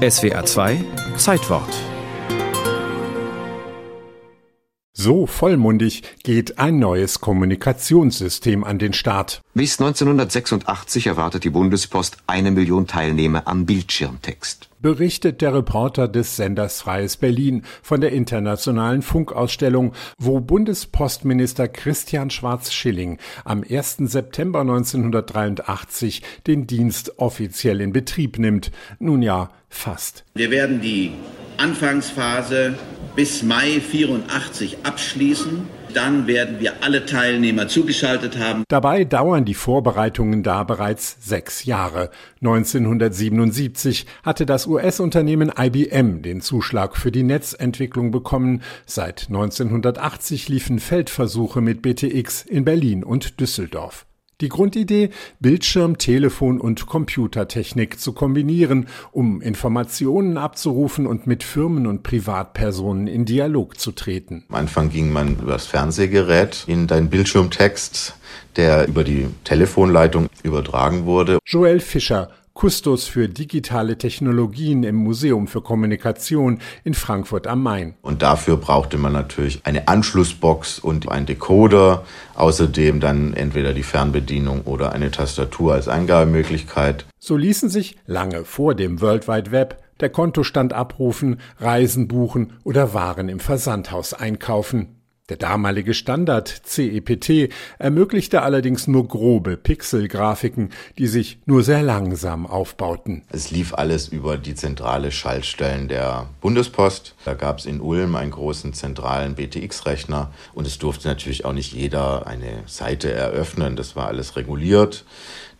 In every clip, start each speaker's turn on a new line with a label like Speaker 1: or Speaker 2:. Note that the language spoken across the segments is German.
Speaker 1: SWA 2 Zeitwort
Speaker 2: So vollmundig geht ein neues Kommunikationssystem an den Start.
Speaker 3: Bis 1986 erwartet die Bundespost eine Million Teilnehmer am Bildschirmtext.
Speaker 2: Berichtet der Reporter des Senders Freies Berlin von der internationalen Funkausstellung, wo Bundespostminister Christian Schwarz-Schilling am 1. September 1983 den Dienst offiziell in Betrieb nimmt. Nun ja, fast.
Speaker 4: Wir werden die Anfangsphase bis Mai 84 abschließen. Dann werden wir alle Teilnehmer zugeschaltet haben.
Speaker 2: Dabei dauern die Vorbereitungen da bereits sechs Jahre. 1977 hatte das US-Unternehmen IBM den Zuschlag für die Netzentwicklung bekommen. Seit 1980 liefen Feldversuche mit BTX in Berlin und Düsseldorf. Die Grundidee, Bildschirm, Telefon und Computertechnik zu kombinieren, um Informationen abzurufen und mit Firmen und Privatpersonen in Dialog zu treten.
Speaker 5: Am Anfang ging man über das Fernsehgerät in deinen Bildschirmtext, der über die Telefonleitung übertragen wurde.
Speaker 2: Joel Fischer, Kustos für digitale Technologien im Museum für Kommunikation in Frankfurt am Main.
Speaker 5: Und dafür brauchte man natürlich eine Anschlussbox und einen Decoder, außerdem dann entweder die Fernbedienung oder eine Tastatur als Eingabemöglichkeit.
Speaker 2: So ließen sich lange vor dem World Wide Web der Kontostand abrufen, Reisen buchen oder Waren im Versandhaus einkaufen. Der damalige Standard CEPT ermöglichte allerdings nur grobe Pixelgrafiken, die sich nur sehr langsam aufbauten.
Speaker 5: Es lief alles über die zentrale Schaltstellen der Bundespost. Da gab es in Ulm einen großen zentralen BTX-Rechner und es durfte natürlich auch nicht jeder eine Seite eröffnen. Das war alles reguliert.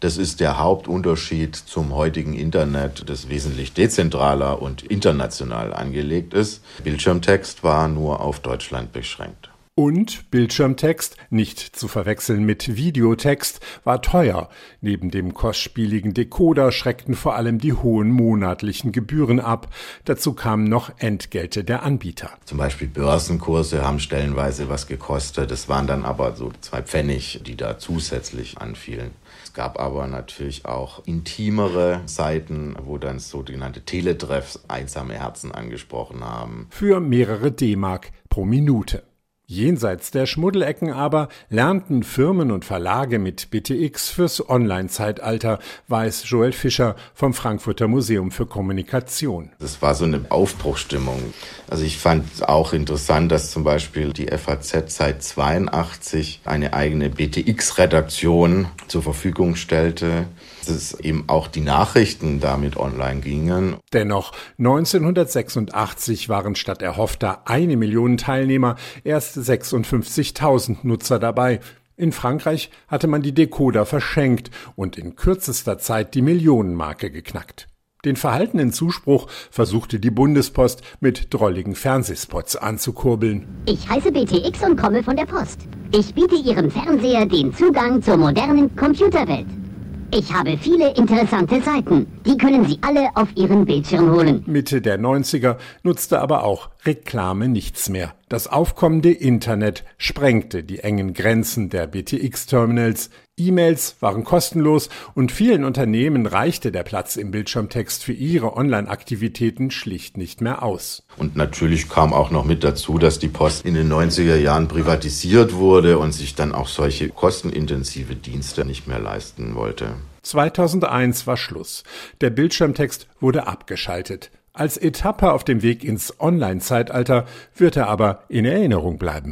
Speaker 5: Das ist der Hauptunterschied zum heutigen Internet, das wesentlich dezentraler und international angelegt ist. Bildschirmtext war nur auf Deutschland beschränkt.
Speaker 2: Und Bildschirmtext, nicht zu verwechseln mit Videotext, war teuer. Neben dem kostspieligen Decoder schreckten vor allem die hohen monatlichen Gebühren ab. Dazu kamen noch Entgelte der Anbieter.
Speaker 5: Zum Beispiel Börsenkurse haben stellenweise was gekostet. Es waren dann aber so zwei Pfennig, die da zusätzlich anfielen. Es gab aber natürlich auch intimere Seiten, wo dann sogenannte Teletreffs einsame Herzen angesprochen haben.
Speaker 2: Für mehrere D-Mark pro Minute. Jenseits der Schmuddelecken aber lernten Firmen und Verlage mit BTX fürs Online-Zeitalter, weiß Joel Fischer vom Frankfurter Museum für Kommunikation.
Speaker 5: Das war so eine Aufbruchstimmung. Also ich fand auch interessant, dass zum Beispiel die FAZ seit 82 eine eigene BTX-Redaktion zur Verfügung stellte dass eben auch die Nachrichten damit online gingen.
Speaker 2: Dennoch, 1986 waren statt erhoffter eine Million Teilnehmer erst 56.000 Nutzer dabei. In Frankreich hatte man die Decoder verschenkt und in kürzester Zeit die Millionenmarke geknackt. Den verhaltenen Zuspruch versuchte die Bundespost mit drolligen Fernsehspots anzukurbeln.
Speaker 6: Ich heiße BTX und komme von der Post. Ich biete Ihrem Fernseher den Zugang zur modernen Computerwelt. Ich habe viele interessante Seiten. Die können Sie alle auf Ihren Bildschirm holen.
Speaker 2: Mitte der 90er nutzte aber auch Reklame nichts mehr. Das aufkommende Internet sprengte die engen Grenzen der BTX-Terminals. E-Mails waren kostenlos und vielen Unternehmen reichte der Platz im Bildschirmtext für ihre Online-Aktivitäten schlicht nicht mehr aus.
Speaker 5: Und natürlich kam auch noch mit dazu, dass die Post in den 90er Jahren privatisiert wurde und sich dann auch solche kostenintensive Dienste nicht mehr leisten wollte.
Speaker 2: 2001 war Schluss. Der Bildschirmtext wurde abgeschaltet. Als Etappe auf dem Weg ins Online-Zeitalter wird er aber in Erinnerung bleiben.